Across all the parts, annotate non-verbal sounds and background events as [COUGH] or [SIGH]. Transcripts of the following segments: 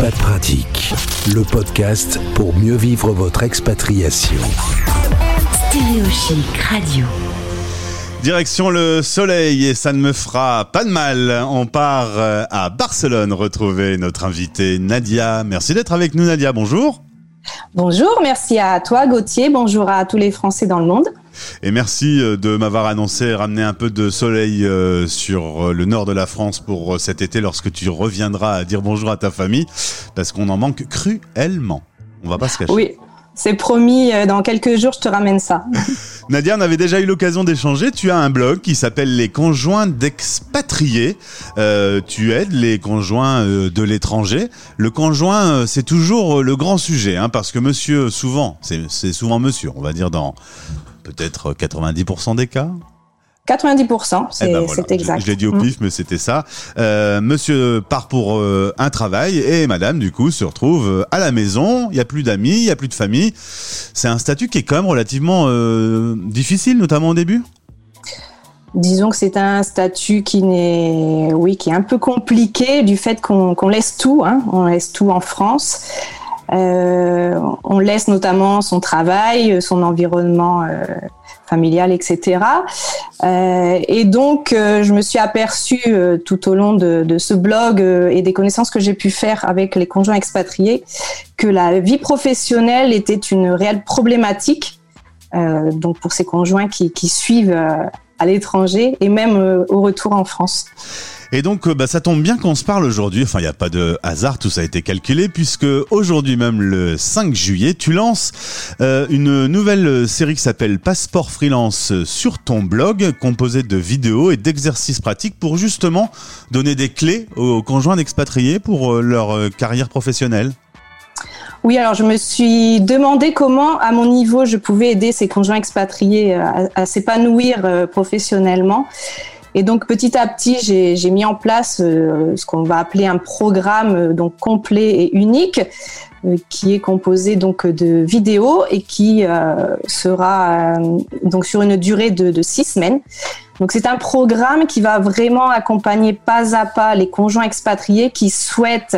Expat Pratique, le podcast pour mieux vivre votre expatriation. Stéréochic Radio. Direction le soleil et ça ne me fera pas de mal. On part euh, à Barcelone retrouver notre invitée Nadia. Merci d'être avec nous Nadia, bonjour. Bonjour, merci à toi Gauthier, bonjour à tous les Français dans le monde. Et merci euh, de m'avoir annoncé et ramener un peu de soleil euh, sur le nord de la France pour cet été lorsque tu reviendras à dire bonjour à ta famille, parce qu'on en manque cruellement. On va pas se cacher. Oui, c'est promis, dans quelques jours je te ramène ça. [LAUGHS] Nadia, on avait déjà eu l'occasion d'échanger. Tu as un blog qui s'appelle Les conjoints d'expatriés. Euh, tu aides les conjoints euh, de l'étranger. Le conjoint, euh, c'est toujours le grand sujet, hein, parce que monsieur, souvent, c'est souvent monsieur, on va dire dans peut-être 90% des cas. 90%, c'est eh ben exact. Je, l'ai dit au pif, mais c'était ça. Euh, monsieur part pour euh, un travail et madame, du coup, se retrouve euh, à la maison. Il n'y a plus d'amis, il n'y a plus de famille. C'est un statut qui est quand même relativement difficile, notamment au début? Disons que c'est un statut qui n'est, oui, qui est un peu compliqué du fait qu'on laisse tout, hein, on laisse tout en France. On laisse notamment son travail, son environnement familiale, etc. Euh, et donc, euh, je me suis aperçue euh, tout au long de, ce blog et des connaissances que j'ai pu faire avec les conjoints expatriés que la vie professionnelle était une réelle problématique. donc pour ces conjoints qui suivent à l'étranger et même au retour en France. Et donc, euh, bah, ça tombe bien qu'on se parle aujourd'hui. Enfin, il n'y a pas de hasard, tout ça a été calculé, puisque aujourd'hui même, le 5 juillet, tu lances euh, une nouvelle série qui s'appelle Passeport Freelance sur ton blog, composée de vidéos et d'exercices pratiques pour justement donner des clés aux conjoints d'expatriés pour euh, leur carrière professionnelle. Oui, alors je me suis demandé comment, à mon niveau, je pouvais aider ces conjoints expatriés à s'épanouir professionnellement. Et donc petit à petit, j'ai mis en place euh, ce qu'on va appeler un programme euh, donc complet et unique, euh, qui est composé donc de vidéos et qui sera donc sur une durée de, de six semaines. Donc c'est un programme qui va vraiment accompagner pas à pas les conjoints expatriés qui souhaitent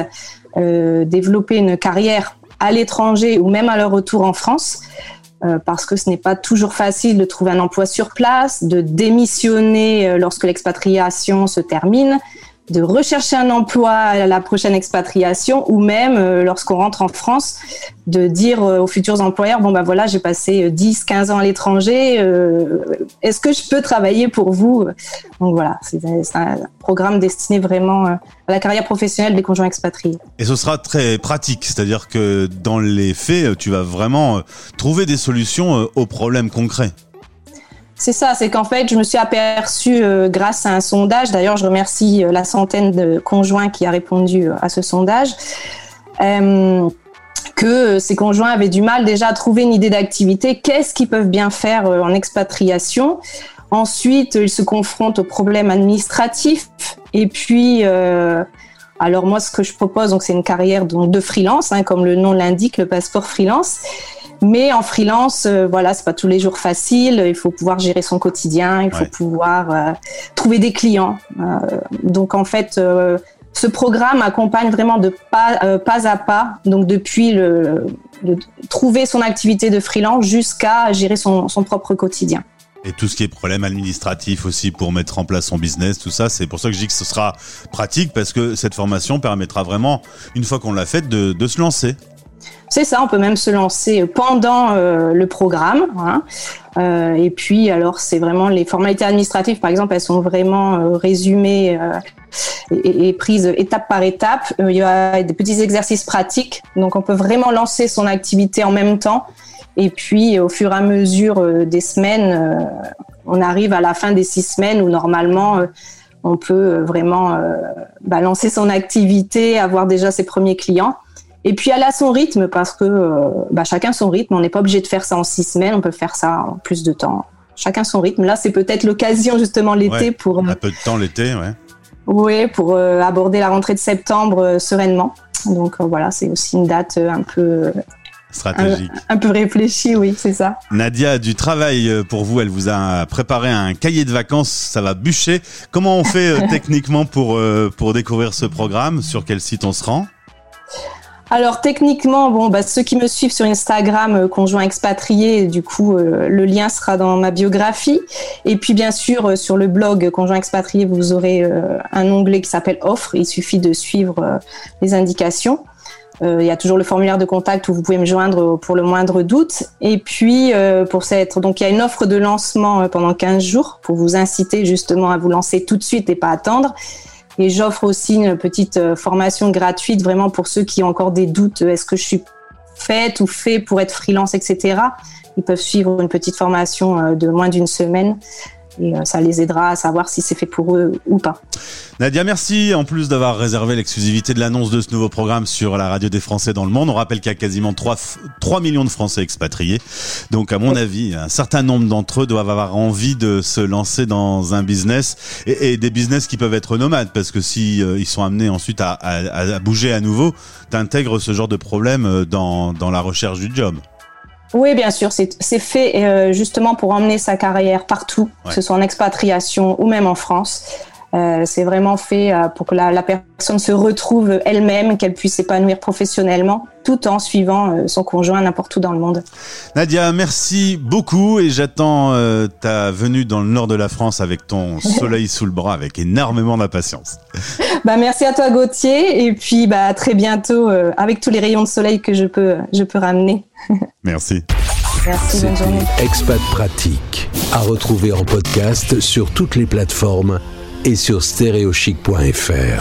développer une carrière à l'étranger ou même à leur retour en France. Euh, parce que ce n'est pas toujours facile de trouver un emploi sur place, de démissionner euh, lorsque l'expatriation se termine, de rechercher un emploi à la prochaine expatriation ou même euh, lorsqu'on rentre en France de dire aux futurs employeurs bon ben voilà j'ai passé 10 15 ans à l'étranger est-ce que je peux travailler pour vous? Donc voilà c'est un programme destiné vraiment à la carrière professionnelle des conjoints expatriés. Et ce sera très pratique c'est-à-dire que dans les faits tu vas vraiment trouver des solutions aux problèmes concrets c'est ça, c'est qu'en fait, je me suis aperçue euh, grâce à un sondage, d'ailleurs je remercie euh, la centaine de conjoints qui a répondu euh, à ce sondage, que ces conjoints avaient du mal déjà à trouver une idée d'activité, qu'est-ce qu'ils peuvent bien faire en expatriation? Ensuite, ils se confrontent aux problèmes administratifs. Et puis, alors moi, ce que je propose, donc c'est une carrière donc de freelance, hein, comme le nom l'indique, le passeport freelance. Mais en freelance, euh, voilà, c'est pas tous les jours facile. Il faut pouvoir gérer son quotidien, il faut pouvoir euh, trouver des clients. Euh, donc en fait, ce programme accompagne vraiment de pas, pas à pas, donc depuis le, trouver son activité de freelance jusqu'à gérer son, son propre quotidien. Et tout ce qui est problème administratif aussi pour mettre en place son business, tout ça, c'est pour ça que je dis que ce sera pratique parce que cette formation permettra vraiment, une fois qu'on l'a faite, de, de se lancer. C'est ça, on peut même se lancer pendant euh, le programme. Hein. Euh, et puis, alors, c'est vraiment les formalités administratives, par exemple, elles sont vraiment euh, résumées et, et, prises étape par étape. il y a des petits exercices pratiques, donc on peut vraiment lancer son activité en même temps. Et puis, au fur et à mesure des semaines, on arrive à la fin des six semaines où normalement on peut vraiment lancer son activité, avoir déjà ses premiers clients. Et puis elle a son rythme parce que euh, bah, chacun son rythme. On n'est pas obligé de faire ça en six semaines. On peut faire ça en plus de temps. Chacun son rythme. Là, c'est peut-être l'occasion justement l'été pour un peu de temps l'été, ouais. Oui, pour euh, aborder la rentrée de septembre euh, sereinement. Donc voilà, c'est aussi une date un peu stratégique. Un, peu réfléchie, oui, c'est ça. Nadia, du travail pour vous. Elle vous a préparé un cahier de vacances. Ça va bûcher. Comment on fait [LAUGHS] techniquement pour pour découvrir ce programme? Sur quel site on se rend? Alors techniquement, bon, bah, ceux qui me suivent sur Instagram, euh, conjoint expatrié, du coup, euh, le lien sera dans ma biographie. Et puis bien sûr, euh, sur le blog conjoint expatrié, vous aurez un onglet qui s'appelle offre. Il suffit de suivre les indications. Il y a toujours le formulaire de contact où vous pouvez me joindre pour le moindre doute. Et puis pour cette, il y a une offre de lancement pendant 15 jours pour vous inciter justement à vous lancer tout de suite et pas attendre. Et j'offre aussi une petite euh, formation gratuite vraiment pour ceux qui ont encore des doutes. Est-ce que je suis faite ou fait pour être freelance, etc. Ils peuvent suivre une petite formation euh, de moins d'une semaine et euh, ça les aidera à savoir si c'est fait pour eux ou pas. Nadia, merci en plus d'avoir réservé l'exclusivité de l'annonce de ce nouveau programme sur la radio des Français dans le monde. On rappelle qu'il y a quasiment 3, 3 millions de Français expatriés. Donc à mon avis, un certain nombre d'entre eux doivent avoir envie de se lancer dans un business et, des business qui peuvent être nomades parce que si euh, ils sont amenés ensuite à, à, à bouger à nouveau, t'intègres ce genre de problème euh, dans, dans la recherche du job. Oui, bien sûr, c'est fait euh, justement pour emmener sa carrière partout, que ce soit en expatriation ou même en France. Euh, c'est vraiment fait euh, pour que la, la, personne se retrouve elle-même, qu'elle puisse s'épanouir professionnellement, tout en suivant euh, son conjoint n'importe où dans le monde. Nadia, merci beaucoup et j'attends euh, ta venue dans le nord de la France avec ton [LAUGHS] soleil sous le bras, avec énormément d'impatience. [LAUGHS] Bah merci à toi Gauthier et puis bah à très bientôt avec tous les rayons de soleil que je peux je peux ramener. [LAUGHS] Merci. Merci, bonne journée. Expat Pratique à retrouver en podcast sur toutes les plateformes et sur stéréochic.fr.